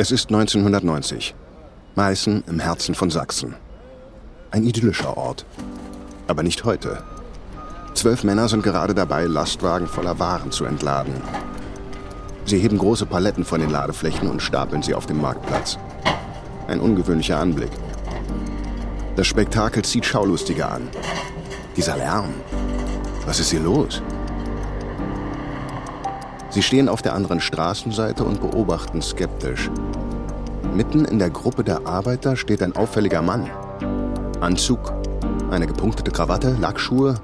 Es ist 1990. Meißen im Herzen von Sachsen. Ein idyllischer Ort. Aber nicht heute. Zwölf Männer sind gerade dabei, Lastwagen voller Waren zu entladen. Sie heben große Paletten von den Ladeflächen und stapeln sie auf dem Marktplatz. Ein ungewöhnlicher Anblick. Das Spektakel zieht Schaulustige an. Dieser Lärm. Was ist hier los? Sie stehen auf der anderen Straßenseite und beobachten skeptisch. Mitten in der Gruppe der Arbeiter steht ein auffälliger Mann. Anzug, eine gepunktete Krawatte, Lackschuhe.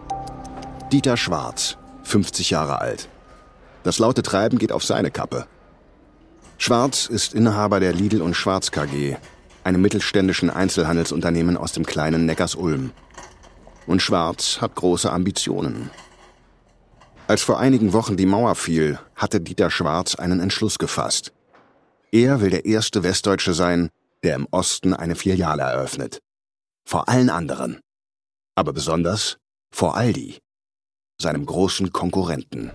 Dieter Schwarz, 50 Jahre alt. Das laute Treiben geht auf seine Kappe. Schwarz ist Inhaber der Lidl und Schwarz KG, einem mittelständischen Einzelhandelsunternehmen aus dem kleinen Neckars-Ulm. Und Schwarz hat große Ambitionen. Als vor einigen Wochen die Mauer fiel, hatte Dieter Schwarz einen Entschluss gefasst. Er will der erste Westdeutsche sein, der im Osten eine Filiale eröffnet. Vor allen anderen. Aber besonders vor Aldi, seinem großen Konkurrenten.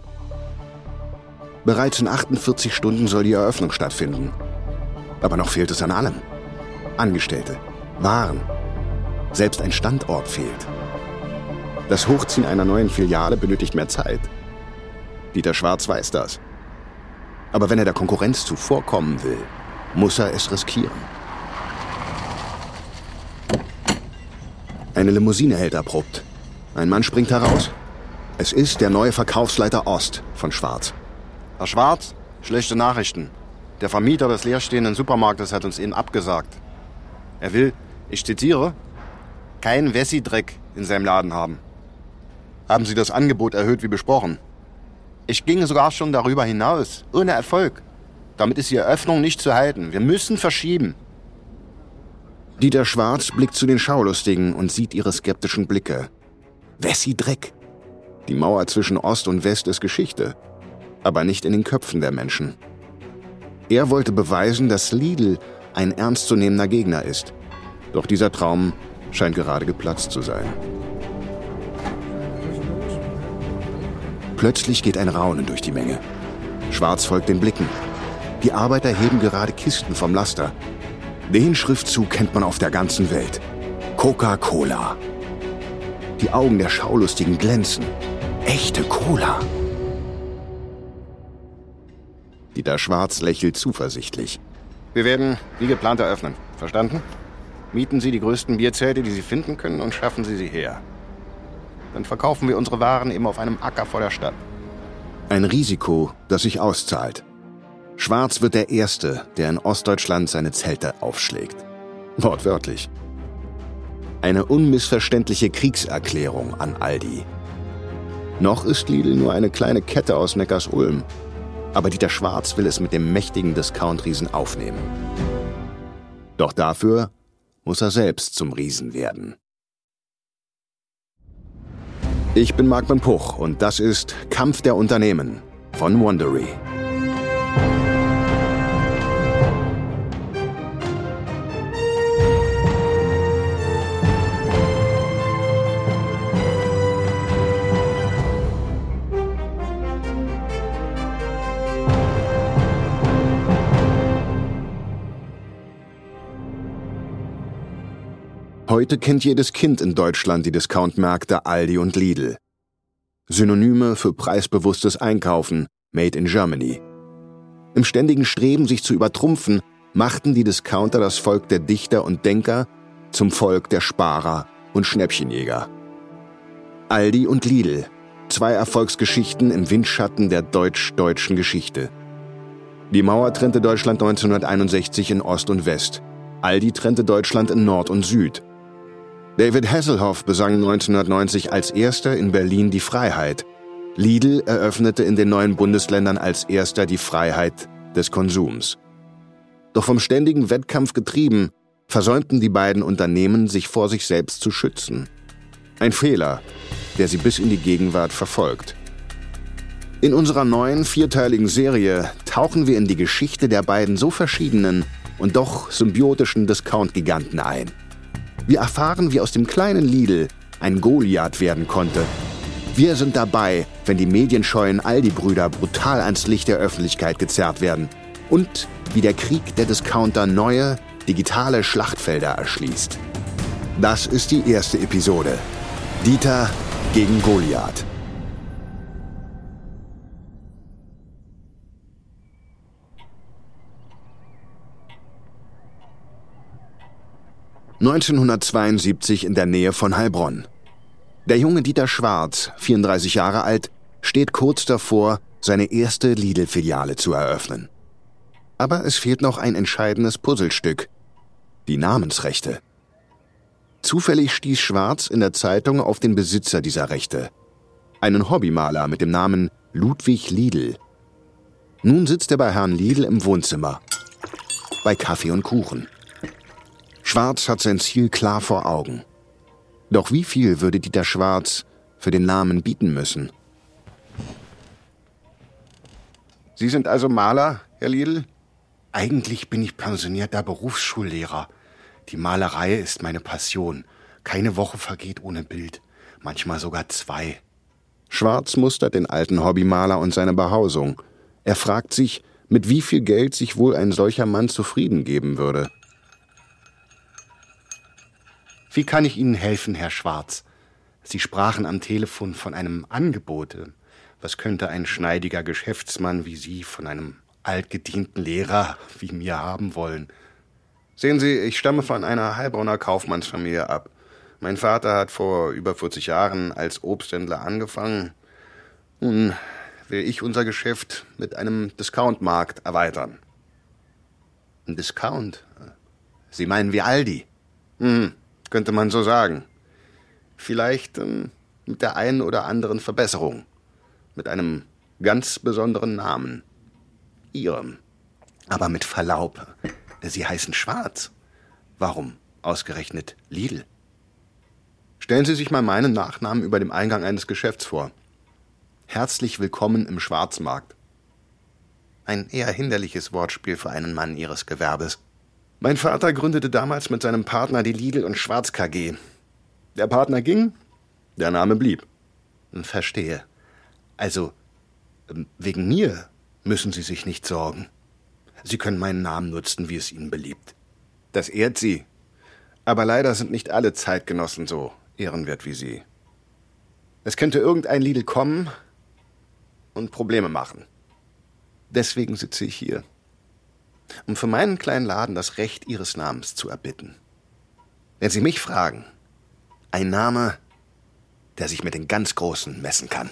Bereits in 48 Stunden soll die Eröffnung stattfinden. Aber noch fehlt es an allem. Angestellte, Waren. Selbst ein Standort fehlt. Das Hochziehen einer neuen Filiale benötigt mehr Zeit. Dieter Schwarz weiß das. Aber wenn er der Konkurrenz zuvorkommen will, muss er es riskieren. Eine Limousine hält abrupt. Ein Mann springt heraus. Es ist der neue Verkaufsleiter Ost von Schwarz. Herr Schwarz, schlechte Nachrichten. Der Vermieter des leerstehenden Supermarktes hat uns eben abgesagt. Er will, ich zitiere, kein Wessi-Dreck in seinem Laden haben. Haben Sie das Angebot erhöht wie besprochen? Ich ging sogar schon darüber hinaus, ohne Erfolg. Damit ist die Eröffnung nicht zu halten. Wir müssen verschieben. Dieter Schwarz blickt zu den Schaulustigen und sieht ihre skeptischen Blicke. Wessi Dreck. Die Mauer zwischen Ost und West ist Geschichte, aber nicht in den Köpfen der Menschen. Er wollte beweisen, dass Lidl ein ernstzunehmender Gegner ist. Doch dieser Traum scheint gerade geplatzt zu sein. Plötzlich geht ein Raunen durch die Menge. Schwarz folgt den Blicken. Die Arbeiter heben gerade Kisten vom Laster. Den Schriftzug kennt man auf der ganzen Welt. Coca-Cola. Die Augen der Schaulustigen glänzen. Echte Cola. Dieter Schwarz lächelt zuversichtlich. Wir werden wie geplant eröffnen. Verstanden? Mieten Sie die größten Bierzelte, die Sie finden können, und schaffen Sie sie her. Dann verkaufen wir unsere Waren eben auf einem Acker vor der Stadt. Ein Risiko, das sich auszahlt. Schwarz wird der Erste, der in Ostdeutschland seine Zelte aufschlägt. Wortwörtlich. Eine unmissverständliche Kriegserklärung an Aldi. Noch ist Lidl nur eine kleine Kette aus Neckars-Ulm. Aber Dieter Schwarz will es mit dem mächtigen Discount-Riesen aufnehmen. Doch dafür muss er selbst zum Riesen werden. Ich bin Marc Puch und das ist Kampf der Unternehmen von Wondery. Heute kennt jedes Kind in Deutschland die Discountmärkte Aldi und Lidl. Synonyme für preisbewusstes Einkaufen, made in Germany. Im ständigen Streben, sich zu übertrumpfen, machten die Discounter das Volk der Dichter und Denker zum Volk der Sparer und Schnäppchenjäger. Aldi und Lidl, zwei Erfolgsgeschichten im Windschatten der deutsch-deutschen Geschichte. Die Mauer trennte Deutschland 1961 in Ost und West. Aldi trennte Deutschland in Nord und Süd. David Hasselhoff besang 1990 als erster in Berlin die Freiheit. Lidl eröffnete in den neuen Bundesländern als erster die Freiheit des Konsums. Doch vom ständigen Wettkampf getrieben, versäumten die beiden Unternehmen, sich vor sich selbst zu schützen. Ein Fehler, der sie bis in die Gegenwart verfolgt. In unserer neuen vierteiligen Serie tauchen wir in die Geschichte der beiden so verschiedenen und doch symbiotischen Discount-Giganten ein. Wir erfahren, wie aus dem kleinen Lidl ein Goliath werden konnte. Wir sind dabei, wenn die medienscheuen Aldi-Brüder brutal ans Licht der Öffentlichkeit gezerrt werden. Und wie der Krieg der Discounter neue, digitale Schlachtfelder erschließt. Das ist die erste Episode. Dieter gegen Goliath. ...1972 in der Nähe von Heilbronn. Der junge Dieter Schwarz, 34 Jahre alt, steht kurz davor, seine erste Lidl-Filiale zu eröffnen. Aber es fehlt noch ein entscheidendes Puzzlestück. Die Namensrechte. Zufällig stieß Schwarz in der Zeitung auf den Besitzer dieser Rechte. Einen Hobbymaler mit dem Namen Ludwig Lidl. Nun sitzt er bei Herrn Lidl im Wohnzimmer. Bei Kaffee und Kuchen. Schwarz hat sein Ziel klar vor Augen. Doch wie viel würde Dieter Schwarz für den Namen bieten müssen? Sie sind also Maler, Herr Lidl? Eigentlich bin ich pensionierter Berufsschullehrer. Die Malerei ist meine Passion. Keine Woche vergeht ohne Bild, manchmal sogar zwei. Schwarz mustert den alten Hobbymaler und seine Behausung. Er fragt sich, mit wie viel Geld sich wohl ein solcher Mann zufrieden geben würde. Wie kann ich Ihnen helfen, Herr Schwarz? Sie sprachen am Telefon von einem Angebot. Was könnte ein schneidiger Geschäftsmann wie Sie von einem altgedienten Lehrer wie mir haben wollen? Sehen Sie, ich stamme von einer Heilbronner Kaufmannsfamilie ab. Mein Vater hat vor über 40 Jahren als Obsthändler angefangen. Nun will ich unser Geschäft mit einem Discountmarkt erweitern. Ein Discount? Sie meinen wie Aldi? Hm, könnte man so sagen. Vielleicht ähm, mit der einen oder anderen Verbesserung. Mit einem ganz besonderen Namen. Ihrem. Aber mit Verlaub, Sie heißen Schwarz. Warum ausgerechnet Lidl? Stellen Sie sich mal meinen Nachnamen über dem Eingang eines Geschäfts vor. Herzlich willkommen im Schwarzmarkt. Ein eher hinderliches Wortspiel für einen Mann Ihres Gewerbes. Mein Vater gründete damals mit seinem Partner die Lidl und Schwarz KG. Der Partner ging, der Name blieb. Verstehe. Also, ähm, wegen mir müssen Sie sich nicht sorgen. Sie können meinen Namen nutzen, wie es Ihnen beliebt. Das ehrt Sie. Aber leider sind nicht alle Zeitgenossen so ehrenwert wie Sie. Es könnte irgendein Lidl kommen und Probleme machen. Deswegen sitze ich hier, um für meinen kleinen Laden das Recht Ihres Namens zu erbitten. Wenn Sie mich fragen, ein Name, der sich mit den ganz Großen messen kann.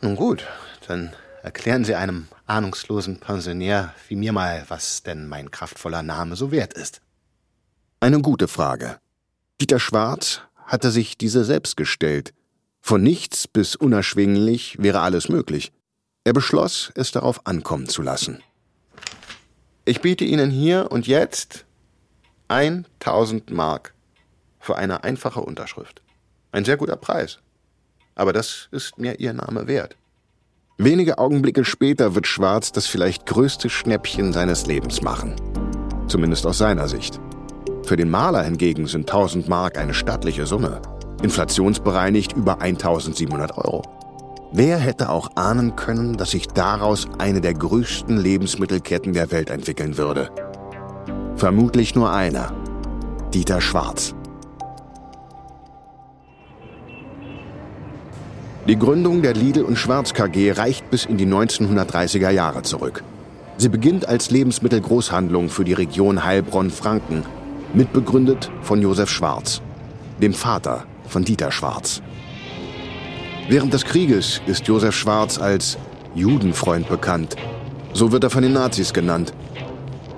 Nun gut, dann erklären Sie einem ahnungslosen Pensionär wie mir mal, was denn mein kraftvoller Name so wert ist. Eine gute Frage. Dieter Schwarz hatte sich diese selbst gestellt. Von nichts bis unerschwinglich wäre alles möglich. Er beschloss, es darauf ankommen zu lassen. Ich biete Ihnen hier und jetzt 1000 Mark für eine einfache Unterschrift. Ein sehr guter Preis. Aber das ist mir Ihr Name wert. Wenige Augenblicke später wird Schwarz das vielleicht größte Schnäppchen seines Lebens machen. Zumindest aus seiner Sicht. Für den Maler hingegen sind 1000 Mark eine stattliche Summe. Inflationsbereinigt über 1700 Euro. Wer hätte auch ahnen können, dass sich daraus eine der größten Lebensmittelketten der Welt entwickeln würde? Vermutlich nur einer. Dieter Schwarz. Die Gründung der Lidl und Schwarz KG reicht bis in die 1930er Jahre zurück. Sie beginnt als Lebensmittelgroßhandlung für die Region Heilbronn-Franken, mitbegründet von Josef Schwarz, dem Vater von Dieter Schwarz. Während des Krieges ist Josef Schwarz als Judenfreund bekannt. So wird er von den Nazis genannt.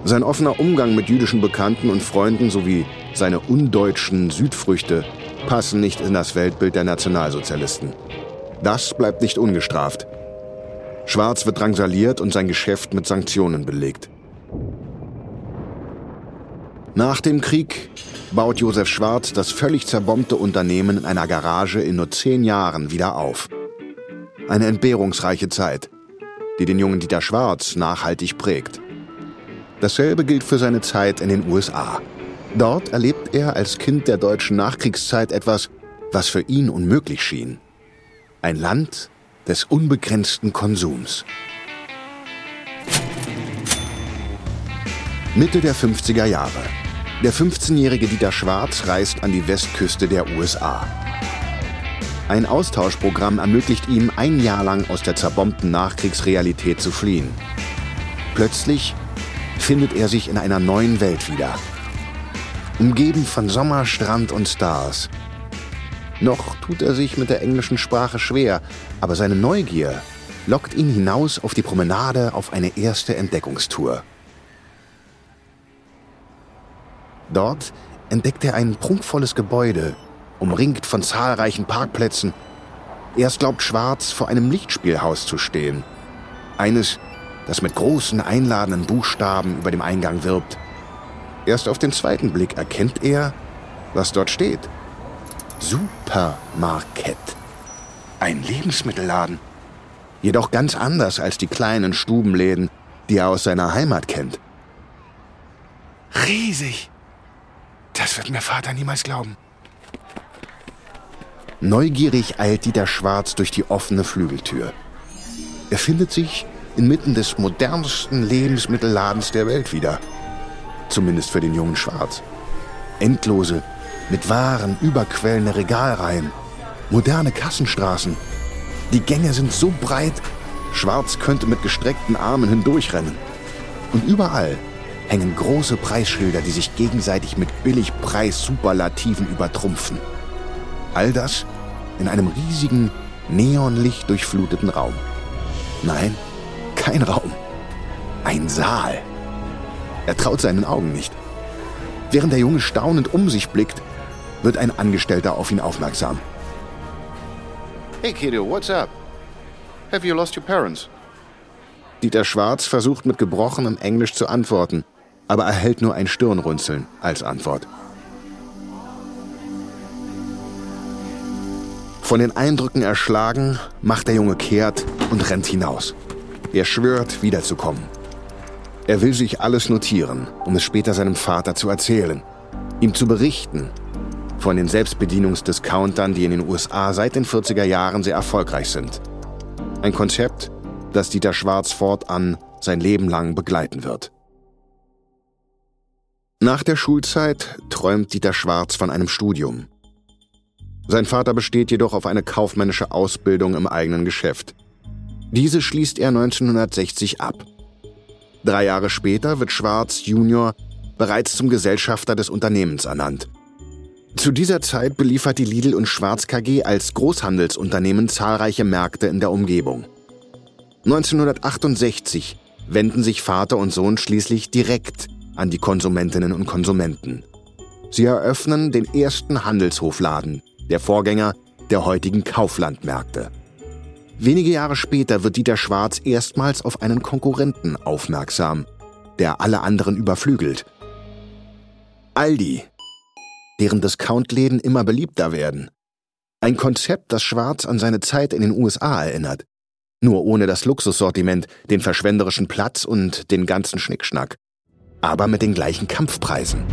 Sein offener Umgang mit jüdischen Bekannten und Freunden sowie seine undeutschen Südfrüchte passen nicht in das Weltbild der Nationalsozialisten. Das bleibt nicht ungestraft. Schwarz wird drangsaliert und sein Geschäft mit Sanktionen belegt. Nach dem Krieg baut Josef Schwarz das völlig zerbombte Unternehmen in einer Garage in nur zehn Jahren wieder auf. Eine entbehrungsreiche Zeit, die den jungen Dieter Schwarz nachhaltig prägt. Dasselbe gilt für seine Zeit in den USA. Dort erlebt er als Kind der deutschen Nachkriegszeit etwas, was für ihn unmöglich schien. Ein Land des unbegrenzten Konsums. Mitte der 50er Jahre. Der 15-jährige Dieter Schwarz reist an die Westküste der USA. Ein Austauschprogramm ermöglicht ihm, ein Jahr lang aus der zerbombten Nachkriegsrealität zu fliehen. Plötzlich findet er sich in einer neuen Welt wieder. Umgeben von Sommer, Strand und Stars. Noch tut er sich mit der englischen Sprache schwer, aber seine Neugier lockt ihn hinaus auf die Promenade auf eine erste Entdeckungstour. Dort entdeckt er ein prunkvolles Gebäude, umringt von zahlreichen Parkplätzen. Erst glaubt Schwarz, vor einem Lichtspielhaus zu stehen. Eines, das mit großen einladenden Buchstaben über dem Eingang wirbt. Erst auf den zweiten Blick erkennt er, was dort steht. Supermarket. Ein Lebensmittelladen. Jedoch ganz anders als die kleinen Stubenläden, die er aus seiner Heimat kennt. Riesig, das wird mir Vater niemals glauben. Neugierig eilt Dieter Schwarz durch die offene Flügeltür. Er findet sich inmitten des modernsten Lebensmittelladens der Welt wieder. Zumindest für den jungen Schwarz. Endlose, mit Waren überquellende Regalreihen, moderne Kassenstraßen. Die Gänge sind so breit, Schwarz könnte mit gestreckten Armen hindurchrennen. Und überall hängen große Preisschilder, die sich gegenseitig mit Billigpreis-Superlativen übertrumpfen. All das in einem riesigen, neonlicht durchfluteten Raum. Nein, kein Raum. Ein Saal. Er traut seinen Augen nicht. Während der Junge staunend um sich blickt, wird ein Angestellter auf ihn aufmerksam. Hey kiddo, what's up? Have you lost your parents? Dieter Schwarz versucht mit gebrochenem Englisch zu antworten, aber erhält nur ein Stirnrunzeln als Antwort. Von den Eindrücken erschlagen, macht der Junge kehrt und rennt hinaus. Er schwört, wiederzukommen. Er will sich alles notieren, um es später seinem Vater zu erzählen, ihm zu berichten von den Selbstbedienungsdiscountern, die in den USA seit den 40er Jahren sehr erfolgreich sind. Ein Konzept, das Dieter Schwarz fortan sein Leben lang begleiten wird. Nach der Schulzeit träumt Dieter Schwarz von einem Studium. Sein Vater besteht jedoch auf eine kaufmännische Ausbildung im eigenen Geschäft. Diese schließt er 1960 ab. Drei Jahre später wird Schwarz Junior bereits zum Gesellschafter des Unternehmens ernannt. Zu dieser Zeit beliefert die Lidl und Schwarz KG als Großhandelsunternehmen zahlreiche Märkte in der Umgebung. 1968 wenden sich Vater und Sohn schließlich direkt an die Konsumentinnen und Konsumenten. Sie eröffnen den ersten Handelshofladen, der Vorgänger der heutigen Kauflandmärkte. Wenige Jahre später wird Dieter Schwarz erstmals auf einen Konkurrenten aufmerksam, der alle anderen überflügelt. Aldi, deren Discountläden immer beliebter werden. Ein Konzept, das Schwarz an seine Zeit in den USA erinnert. Nur ohne das Luxussortiment, den verschwenderischen Platz und den ganzen Schnickschnack aber mit den gleichen Kampfpreisen.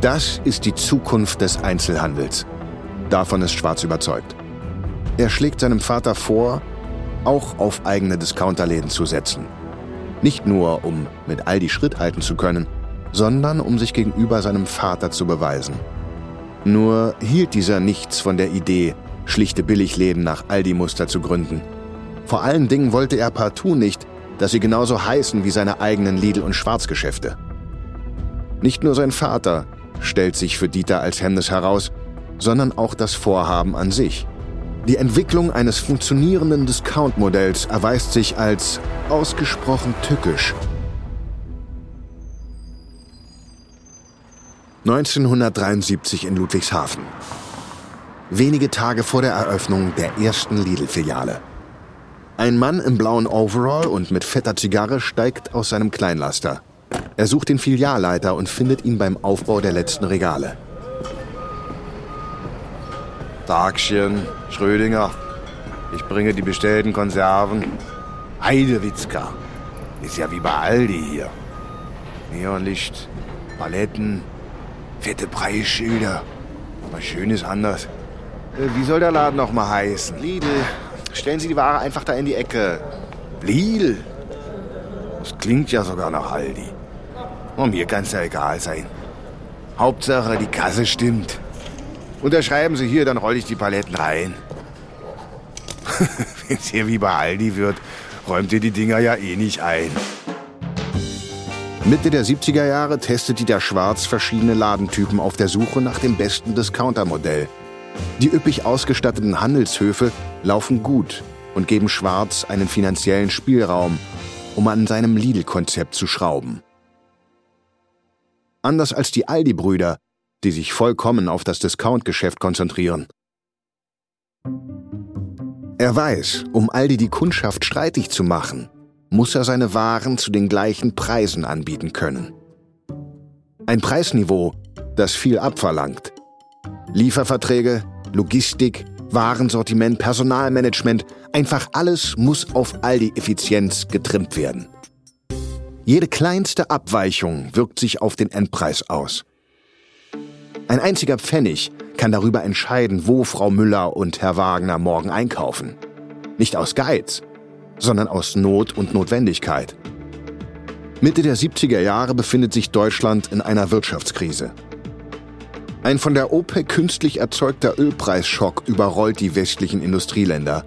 Das ist die Zukunft des Einzelhandels. Davon ist Schwarz überzeugt. Er schlägt seinem Vater vor, auch auf eigene Discounterläden zu setzen. Nicht nur, um mit Aldi Schritt halten zu können, sondern um sich gegenüber seinem Vater zu beweisen. Nur hielt dieser nichts von der Idee, schlichte Billigläden nach Aldi-Muster zu gründen. Vor allen Dingen wollte er partout nicht, dass sie genauso heißen wie seine eigenen Lidl- und Schwarzgeschäfte. Nicht nur sein Vater stellt sich für Dieter als Hemmnis heraus, sondern auch das Vorhaben an sich. Die Entwicklung eines funktionierenden Discount-Modells erweist sich als ausgesprochen tückisch. 1973 in Ludwigshafen. Wenige Tage vor der Eröffnung der ersten Lidl-Filiale. Ein Mann im blauen Overall und mit fetter Zigarre steigt aus seinem Kleinlaster. Er sucht den Filialleiter und findet ihn beim Aufbau der letzten Regale. Tagchen, Schrödinger. Ich bringe die bestellten Konserven. Heidewitzka. Ist ja wie bei Aldi hier. Neonlicht, Paletten, fette Preisschilder. Was Schönes anders. Äh, wie soll der Laden noch mal heißen? Lidl, Stellen Sie die Ware einfach da in die Ecke. Lidl? Das klingt ja sogar nach Aldi. Und mir kann's ja egal sein. Hauptsache, die Kasse stimmt. Unterschreiben Sie hier, dann rolle ich die Paletten rein. Wenn's hier wie bei Aldi wird, räumt ihr die Dinger ja eh nicht ein. Mitte der 70er Jahre testet Dieter Schwarz verschiedene Ladentypen auf der Suche nach dem besten Discountermodell. Die üppig ausgestatteten Handelshöfe laufen gut und geben Schwarz einen finanziellen Spielraum, um an seinem Lidl-Konzept zu schrauben. Anders als die Aldi-Brüder, die sich vollkommen auf das Discount-Geschäft konzentrieren. Er weiß, um Aldi die Kundschaft streitig zu machen, muss er seine Waren zu den gleichen Preisen anbieten können. Ein Preisniveau, das viel abverlangt. Lieferverträge, Logistik, Warensortiment, Personalmanagement, einfach alles muss auf Aldi-Effizienz getrimmt werden. Jede kleinste Abweichung wirkt sich auf den Endpreis aus. Ein einziger Pfennig kann darüber entscheiden, wo Frau Müller und Herr Wagner morgen einkaufen. Nicht aus Geiz, sondern aus Not und Notwendigkeit. Mitte der 70er Jahre befindet sich Deutschland in einer Wirtschaftskrise. Ein von der OPEC künstlich erzeugter Ölpreisschock überrollt die westlichen Industrieländer.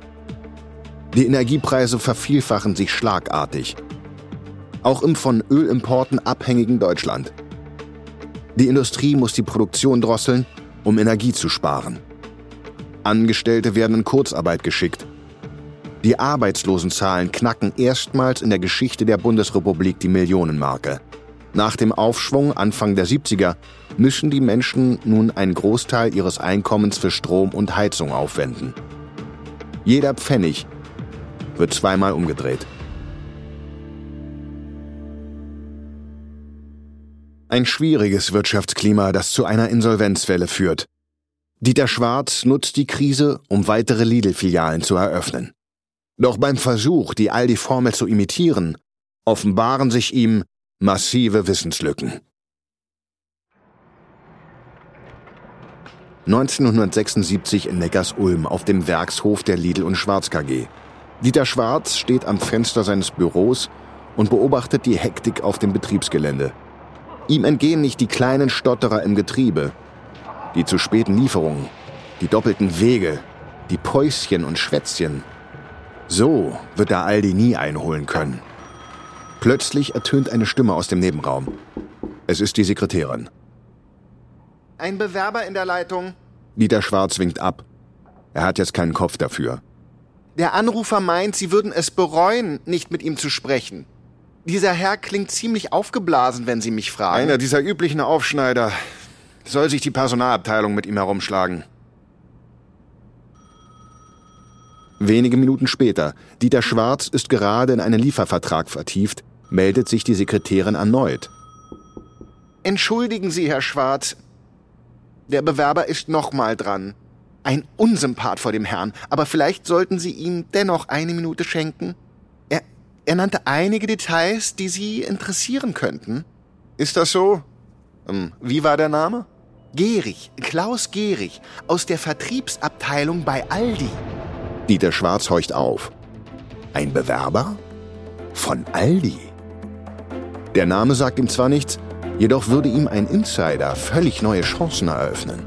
Die Energiepreise vervielfachen sich schlagartig. Auch im von Ölimporten abhängigen Deutschland. Die Industrie muss die Produktion drosseln, um Energie zu sparen. Angestellte werden in Kurzarbeit geschickt. Die Arbeitslosenzahlen knacken erstmals in der Geschichte der Bundesrepublik die Millionenmarke. Nach dem Aufschwung Anfang der 70er müssen die Menschen nun einen Großteil ihres Einkommens für Strom und Heizung aufwenden. Jeder Pfennig wird zweimal umgedreht. Ein schwieriges Wirtschaftsklima, das zu einer Insolvenzwelle führt. Dieter Schwarz nutzt die Krise, um weitere Lidl-Filialen zu eröffnen. Doch beim Versuch, die Aldi-Formel zu imitieren, offenbaren sich ihm massive Wissenslücken. 1976 in Neckars-Ulm auf dem Werkshof der Lidl und Schwarz KG. Dieter Schwarz steht am Fenster seines Büros und beobachtet die Hektik auf dem Betriebsgelände. Ihm entgehen nicht die kleinen Stotterer im Getriebe, die zu späten Lieferungen, die doppelten Wege, die Päuschen und Schwätzchen, so wird er Aldi nie einholen können. Plötzlich ertönt eine Stimme aus dem Nebenraum. Es ist die Sekretärin. Ein Bewerber in der Leitung. Dieter Schwarz winkt ab. Er hat jetzt keinen Kopf dafür. Der Anrufer meint, Sie würden es bereuen, nicht mit ihm zu sprechen. Dieser Herr klingt ziemlich aufgeblasen, wenn Sie mich fragen. Einer dieser üblichen Aufschneider. Soll sich die Personalabteilung mit ihm herumschlagen. Wenige Minuten später, Dieter Schwarz ist gerade in einen Liefervertrag vertieft, meldet sich die Sekretärin erneut. Entschuldigen Sie, Herr Schwarz. Der Bewerber ist nochmal dran. Ein Unsympath vor dem Herrn, aber vielleicht sollten Sie ihm dennoch eine Minute schenken. Er, er nannte einige Details, die Sie interessieren könnten. Ist das so? Ähm, wie war der Name? Gehrig, Klaus Gehrig, aus der Vertriebsabteilung bei Aldi. Dieter Schwarz horcht auf. Ein Bewerber? Von Aldi? Der Name sagt ihm zwar nichts, jedoch würde ihm ein Insider völlig neue Chancen eröffnen.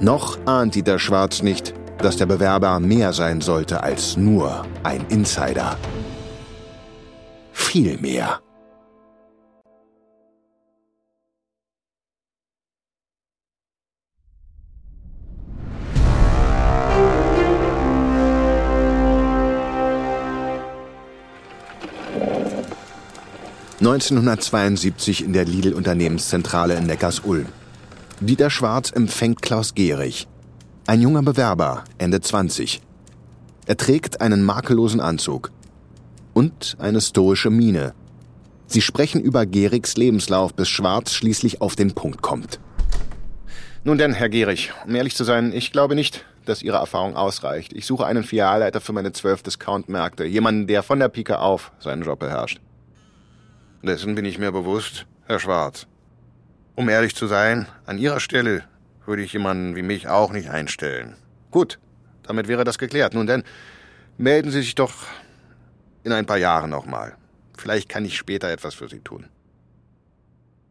Noch ahnt Dieter Schwarz nicht, dass der Bewerber mehr sein sollte als nur ein Insider. Viel mehr. 1972 in der Lidl-Unternehmenszentrale in Neckars-Ulm. Dieter Schwarz empfängt Klaus Gehrig. Ein junger Bewerber, Ende 20. Er trägt einen makellosen Anzug und eine stoische Miene. Sie sprechen über Gehrigs Lebenslauf, bis Schwarz schließlich auf den Punkt kommt. Nun denn, Herr Gehrig, um ehrlich zu sein, ich glaube nicht, dass Ihre Erfahrung ausreicht. Ich suche einen Filialleiter für meine zwölf Discount-Märkte. Jemanden, der von der Pike auf seinen Job beherrscht. Dessen bin ich mir bewusst, Herr Schwarz. Um ehrlich zu sein, an Ihrer Stelle würde ich jemanden wie mich auch nicht einstellen. Gut, damit wäre das geklärt. Nun denn, melden Sie sich doch in ein paar Jahren nochmal. Vielleicht kann ich später etwas für Sie tun.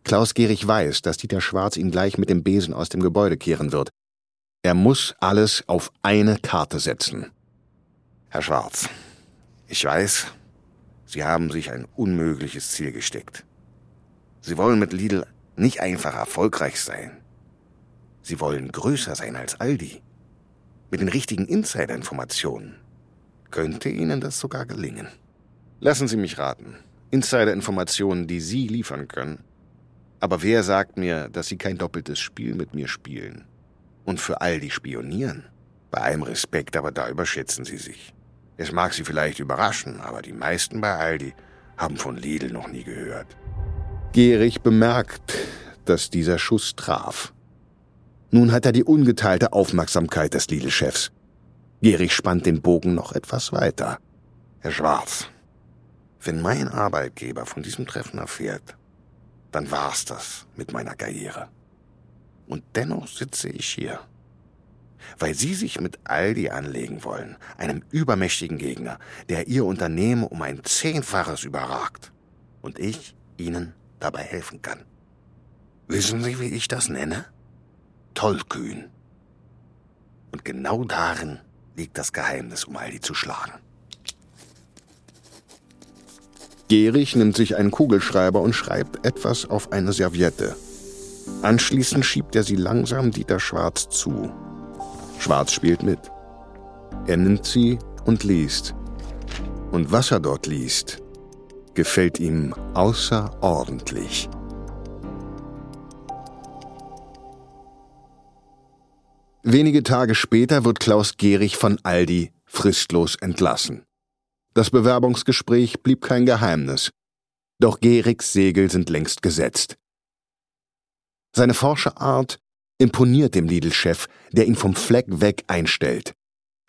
Klaus Gehrig weiß, dass Dieter Schwarz ihn gleich mit dem Besen aus dem Gebäude kehren wird. Er muss alles auf eine Karte setzen. Herr Schwarz, ich weiß, Sie haben sich ein unmögliches Ziel gesteckt. Sie wollen mit Lidl nicht einfach erfolgreich sein. Sie wollen größer sein als Aldi. Mit den richtigen Insider-Informationen könnte Ihnen das sogar gelingen. Lassen Sie mich raten. Insider-Informationen, die Sie liefern können. Aber wer sagt mir, dass Sie kein doppeltes Spiel mit mir spielen? Und für Aldi spionieren? Bei allem Respekt, aber da überschätzen Sie sich. Es mag Sie vielleicht überraschen, aber die meisten bei Aldi haben von Lidl noch nie gehört. Gehrig bemerkt, dass dieser Schuss traf. Nun hat er die ungeteilte Aufmerksamkeit des Lidl-Chefs. Gehrig spannt den Bogen noch etwas weiter. Herr Schwarz, wenn mein Arbeitgeber von diesem Treffen erfährt, dann war's das mit meiner Karriere. Und dennoch sitze ich hier. Weil Sie sich mit Aldi anlegen wollen, einem übermächtigen Gegner, der Ihr Unternehmen um ein Zehnfaches überragt. Und ich Ihnen dabei helfen kann. Wissen Sie, wie ich das nenne? Tollkühn. Und genau darin liegt das Geheimnis, um Aldi zu schlagen. Gehrig nimmt sich einen Kugelschreiber und schreibt etwas auf eine Serviette. Anschließend schiebt er sie langsam Dieter Schwarz zu. Schwarz spielt mit. Er nimmt sie und liest. Und was er dort liest, gefällt ihm außerordentlich. Wenige Tage später wird Klaus Gehrig von Aldi fristlos entlassen. Das Bewerbungsgespräch blieb kein Geheimnis. Doch Gerigs Segel sind längst gesetzt. Seine forsche Art imponiert dem Lidl-Chef, der ihn vom Fleck weg einstellt.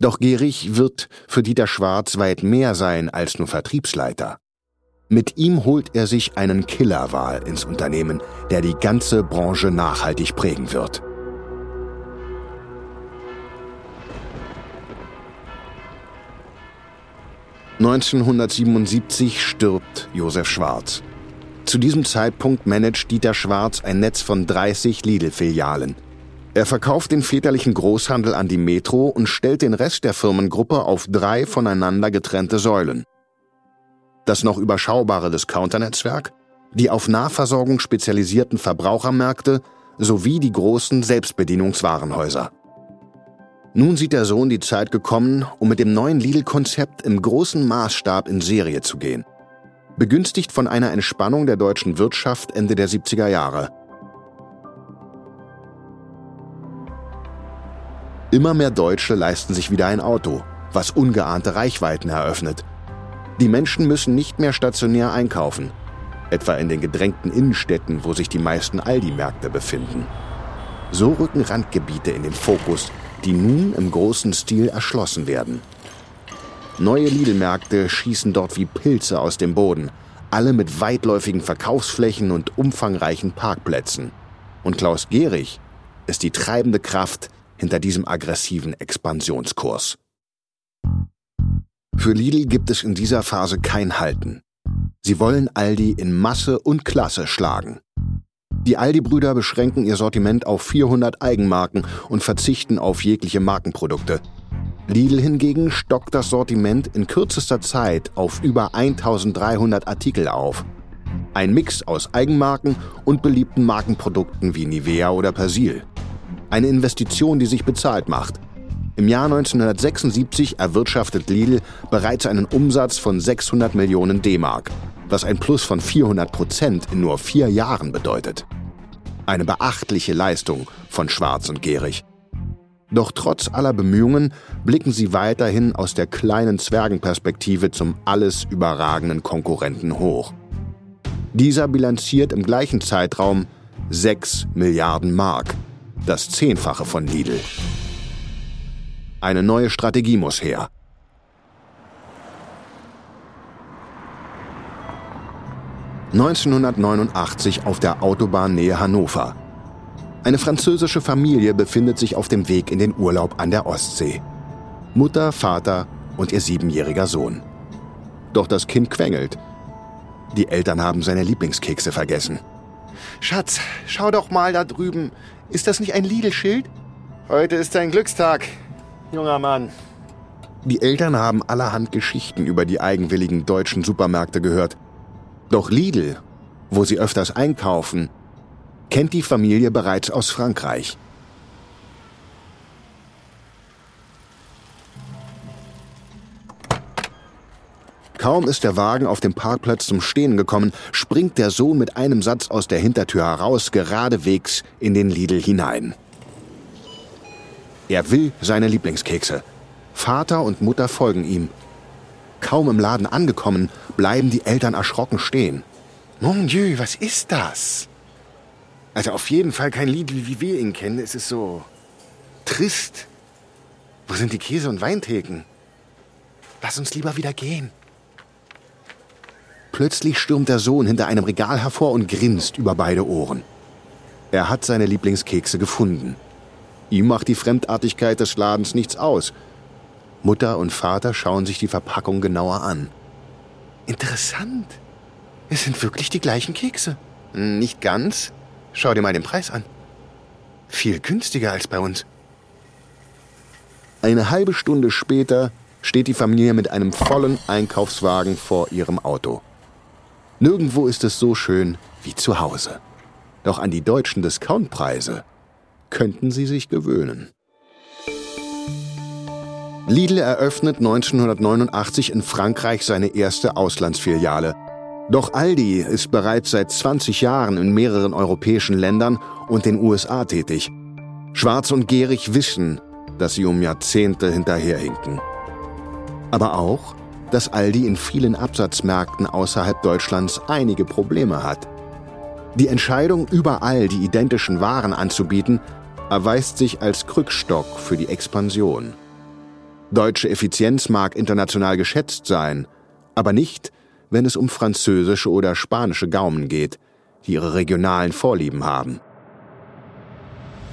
Doch Gehrig wird für Dieter Schwarz weit mehr sein als nur Vertriebsleiter. Mit ihm holt er sich einen Killerwahl ins Unternehmen, der die ganze Branche nachhaltig prägen wird. 1977 stirbt Josef Schwarz. Zu diesem Zeitpunkt managt Dieter Schwarz ein Netz von 30 Lidl-Filialen. Er verkauft den väterlichen Großhandel an die Metro und stellt den Rest der Firmengruppe auf drei voneinander getrennte Säulen. Das noch überschaubare Discounternetzwerk, die auf Nahversorgung spezialisierten Verbrauchermärkte sowie die großen Selbstbedienungswarenhäuser. Nun sieht der Sohn die Zeit gekommen, um mit dem neuen Lidl-Konzept im großen Maßstab in Serie zu gehen. Begünstigt von einer Entspannung der deutschen Wirtschaft Ende der 70er Jahre. Immer mehr Deutsche leisten sich wieder ein Auto, was ungeahnte Reichweiten eröffnet. Die Menschen müssen nicht mehr stationär einkaufen, etwa in den gedrängten Innenstädten, wo sich die meisten Aldi-Märkte befinden. So rücken Randgebiete in den Fokus, die nun im großen Stil erschlossen werden. Neue Lidl-Märkte schießen dort wie Pilze aus dem Boden, alle mit weitläufigen Verkaufsflächen und umfangreichen Parkplätzen. Und Klaus Gehrig ist die treibende Kraft hinter diesem aggressiven Expansionskurs. Für Lidl gibt es in dieser Phase kein Halten. Sie wollen Aldi in Masse und Klasse schlagen. Die Aldi-Brüder beschränken ihr Sortiment auf 400 Eigenmarken und verzichten auf jegliche Markenprodukte. Lidl hingegen stockt das Sortiment in kürzester Zeit auf über 1300 Artikel auf. Ein Mix aus Eigenmarken und beliebten Markenprodukten wie Nivea oder Persil. Eine Investition, die sich bezahlt macht. Im Jahr 1976 erwirtschaftet Lidl bereits einen Umsatz von 600 Millionen D-Mark was ein Plus von 400 Prozent in nur vier Jahren bedeutet. Eine beachtliche Leistung von Schwarz und Gehrig. Doch trotz aller Bemühungen blicken sie weiterhin aus der kleinen Zwergenperspektive zum alles überragenden Konkurrenten hoch. Dieser bilanziert im gleichen Zeitraum 6 Milliarden Mark, das Zehnfache von Lidl. Eine neue Strategie muss her. 1989 auf der Autobahn nähe Hannover. Eine französische Familie befindet sich auf dem Weg in den Urlaub an der Ostsee. Mutter, Vater und ihr siebenjähriger Sohn. Doch das Kind quengelt. Die Eltern haben seine Lieblingskekse vergessen. Schatz, schau doch mal da drüben. Ist das nicht ein Lidl-Schild? Heute ist dein Glückstag, junger Mann. Die Eltern haben allerhand Geschichten über die eigenwilligen deutschen Supermärkte gehört. Doch Lidl, wo sie öfters einkaufen, kennt die Familie bereits aus Frankreich. Kaum ist der Wagen auf dem Parkplatz zum Stehen gekommen, springt der Sohn mit einem Satz aus der Hintertür heraus geradewegs in den Lidl hinein. Er will seine Lieblingskekse. Vater und Mutter folgen ihm. Kaum im Laden angekommen, bleiben die Eltern erschrocken stehen. Mon Dieu, was ist das? Also auf jeden Fall kein Lidl, wie wir ihn kennen. Es ist so trist. Wo sind die Käse- und Weintheken? Lass uns lieber wieder gehen. Plötzlich stürmt der Sohn hinter einem Regal hervor und grinst über beide Ohren. Er hat seine Lieblingskekse gefunden. Ihm macht die Fremdartigkeit des Ladens nichts aus. Mutter und Vater schauen sich die Verpackung genauer an. Interessant. Es sind wirklich die gleichen Kekse. Nicht ganz. Schau dir mal den Preis an. Viel günstiger als bei uns. Eine halbe Stunde später steht die Familie mit einem vollen Einkaufswagen vor ihrem Auto. Nirgendwo ist es so schön wie zu Hause. Doch an die deutschen Discountpreise könnten sie sich gewöhnen. Lidl eröffnet 1989 in Frankreich seine erste Auslandsfiliale. Doch Aldi ist bereits seit 20 Jahren in mehreren europäischen Ländern und den USA tätig. Schwarz und Gehrig wissen, dass sie um Jahrzehnte hinterherhinken. Aber auch, dass Aldi in vielen Absatzmärkten außerhalb Deutschlands einige Probleme hat. Die Entscheidung, überall die identischen Waren anzubieten, erweist sich als Krückstock für die Expansion. Deutsche Effizienz mag international geschätzt sein, aber nicht, wenn es um französische oder spanische Gaumen geht, die ihre regionalen Vorlieben haben.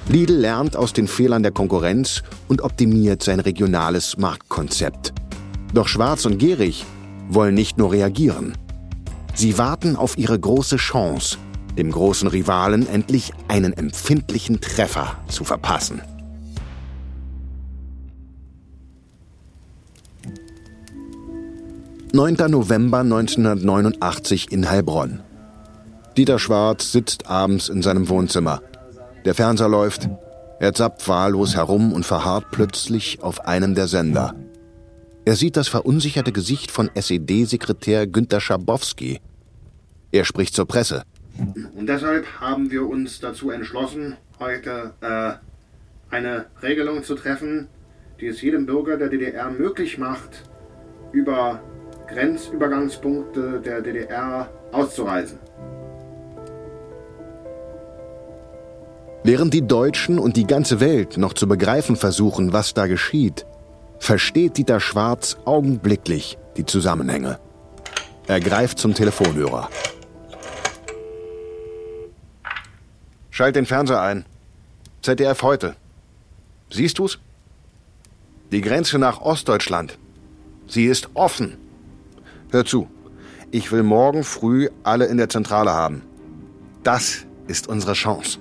Lidl lernt aus den Fehlern der Konkurrenz und optimiert sein regionales Marktkonzept. Doch Schwarz und Gierig wollen nicht nur reagieren. Sie warten auf ihre große Chance, dem großen Rivalen endlich einen empfindlichen Treffer zu verpassen. Neunter November 1989 in Heilbronn. Dieter Schwarz sitzt abends in seinem Wohnzimmer. Der Fernseher läuft. Er zappt wahllos herum und verharrt plötzlich auf einem der Sender. Er sieht das verunsicherte Gesicht von SED-Sekretär Günter Schabowski. Er spricht zur Presse. Und deshalb haben wir uns dazu entschlossen, heute äh, eine Regelung zu treffen, die es jedem Bürger der DDR möglich macht, über Grenzübergangspunkte der DDR auszureisen. Während die Deutschen und die ganze Welt noch zu begreifen versuchen, was da geschieht, versteht Dieter Schwarz augenblicklich die Zusammenhänge. Er greift zum Telefonhörer. Schalt den Fernseher ein. ZDF heute. Siehst du's? Die Grenze nach Ostdeutschland. Sie ist offen. Hör zu. Ich will morgen früh alle in der Zentrale haben. Das ist unsere Chance.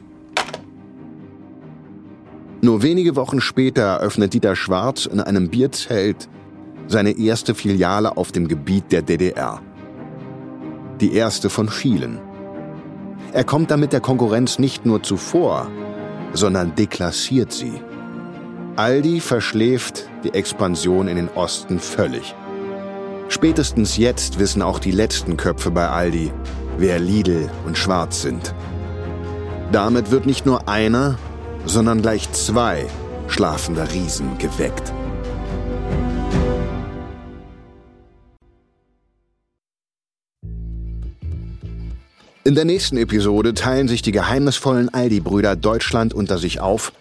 Nur wenige Wochen später eröffnet Dieter Schwarz in einem Bierzelt seine erste Filiale auf dem Gebiet der DDR. Die erste von vielen. Er kommt damit der Konkurrenz nicht nur zuvor, sondern deklassiert sie. Aldi verschläft die Expansion in den Osten völlig. Spätestens jetzt wissen auch die letzten Köpfe bei Aldi, wer Lidl und Schwarz sind. Damit wird nicht nur einer, sondern gleich zwei schlafende Riesen geweckt. In der nächsten Episode teilen sich die geheimnisvollen Aldi-Brüder Deutschland unter sich auf,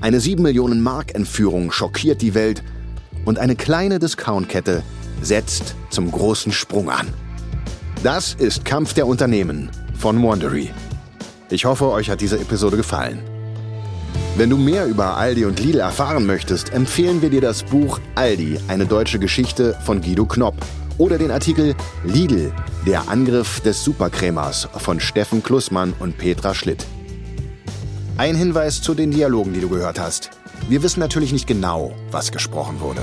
eine 7 Millionen Mark-Entführung schockiert die Welt und eine kleine Discountkette setzt zum großen Sprung an. Das ist Kampf der Unternehmen von Wandery. Ich hoffe, euch hat diese Episode gefallen. Wenn du mehr über Aldi und Lidl erfahren möchtest, empfehlen wir dir das Buch Aldi, eine deutsche Geschichte von Guido Knopp Oder den Artikel Lidl, der Angriff des Superkrämers von Steffen Klussmann und Petra Schlitt. Ein Hinweis zu den Dialogen, die du gehört hast. Wir wissen natürlich nicht genau, was gesprochen wurde.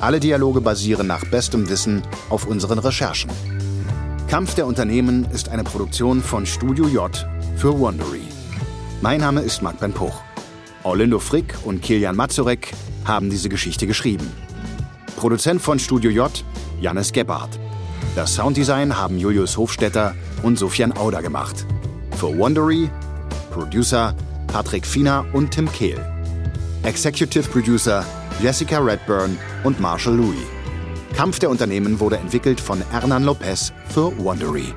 Alle Dialoge basieren nach bestem Wissen auf unseren Recherchen. Kampf der Unternehmen ist eine Produktion von Studio J für Wondery. Mein Name ist Marc Ben Puch. Orlindo Frick und Kilian Mazurek haben diese Geschichte geschrieben. Produzent von Studio J, Jannis Gebhardt. Das Sounddesign haben Julius Hofstetter und Sofian Auder gemacht. Für Wondery, Producer Patrick Fiener und Tim Kehl. Executive Producer Jessica Redburn und Marshall Louis. Kampf der Unternehmen wurde entwickelt von Hernan Lopez für Wondery.